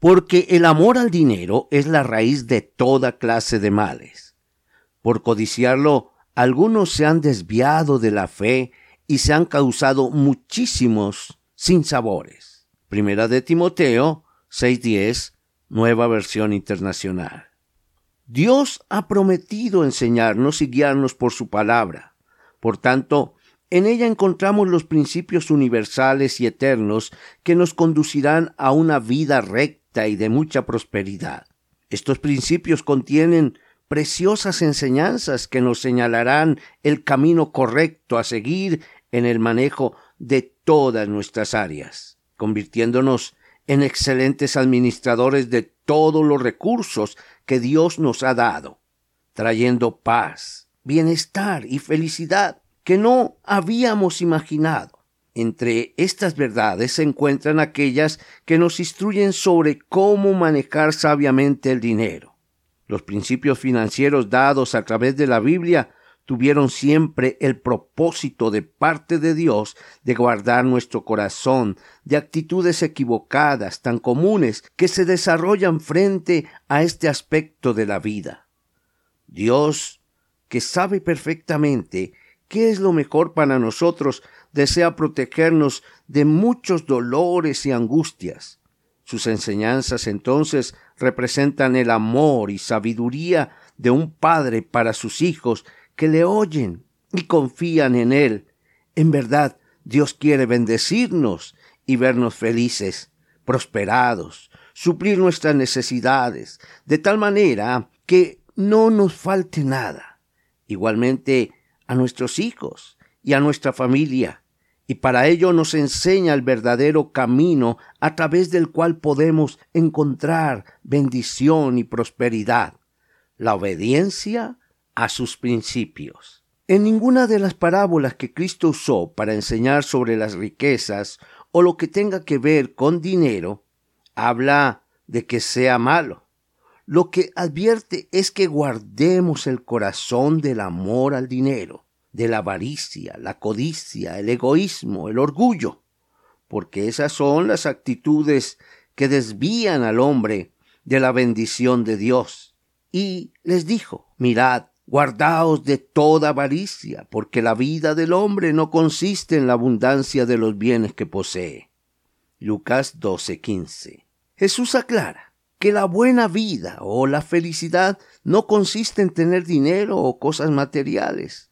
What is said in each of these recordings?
porque el amor al dinero es la raíz de toda clase de males. Por codiciarlo, algunos se han desviado de la fe y se han causado muchísimos sinsabores. Primera de Timoteo 6:10, nueva versión internacional. Dios ha prometido enseñarnos y guiarnos por su palabra. Por tanto, en ella encontramos los principios universales y eternos que nos conducirán a una vida recta y de mucha prosperidad. Estos principios contienen preciosas enseñanzas que nos señalarán el camino correcto a seguir en el manejo de todas nuestras áreas, convirtiéndonos en excelentes administradores de todos los recursos que Dios nos ha dado, trayendo paz, bienestar y felicidad que no habíamos imaginado. Entre estas verdades se encuentran aquellas que nos instruyen sobre cómo manejar sabiamente el dinero. Los principios financieros dados a través de la Biblia tuvieron siempre el propósito de parte de Dios de guardar nuestro corazón de actitudes equivocadas tan comunes que se desarrollan frente a este aspecto de la vida. Dios, que sabe perfectamente qué es lo mejor para nosotros, desea protegernos de muchos dolores y angustias. Sus enseñanzas entonces representan el amor y sabiduría de un padre para sus hijos que le oyen y confían en él. En verdad, Dios quiere bendecirnos y vernos felices, prosperados, suplir nuestras necesidades, de tal manera que no nos falte nada. Igualmente a nuestros hijos y a nuestra familia y para ello nos enseña el verdadero camino a través del cual podemos encontrar bendición y prosperidad, la obediencia a sus principios. En ninguna de las parábolas que Cristo usó para enseñar sobre las riquezas o lo que tenga que ver con dinero, habla de que sea malo. Lo que advierte es que guardemos el corazón del amor al dinero de la avaricia, la codicia, el egoísmo, el orgullo, porque esas son las actitudes que desvían al hombre de la bendición de Dios. Y les dijo, mirad, guardaos de toda avaricia, porque la vida del hombre no consiste en la abundancia de los bienes que posee. Lucas 12:15. Jesús aclara que la buena vida o la felicidad no consiste en tener dinero o cosas materiales,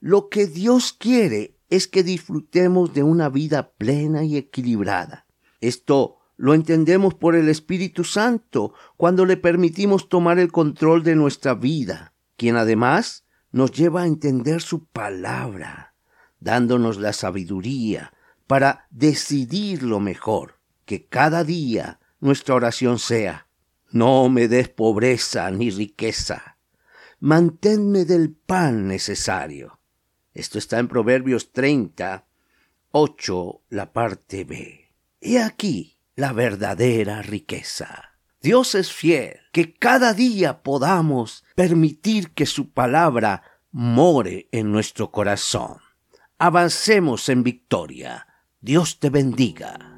lo que Dios quiere es que disfrutemos de una vida plena y equilibrada. Esto lo entendemos por el Espíritu Santo cuando le permitimos tomar el control de nuestra vida, quien además nos lleva a entender su palabra, dándonos la sabiduría para decidir lo mejor. Que cada día nuestra oración sea, no me des pobreza ni riqueza, manténme del pan necesario. Esto está en Proverbios 30, 8, la parte B. He aquí la verdadera riqueza. Dios es fiel, que cada día podamos permitir que su palabra more en nuestro corazón. Avancemos en victoria. Dios te bendiga.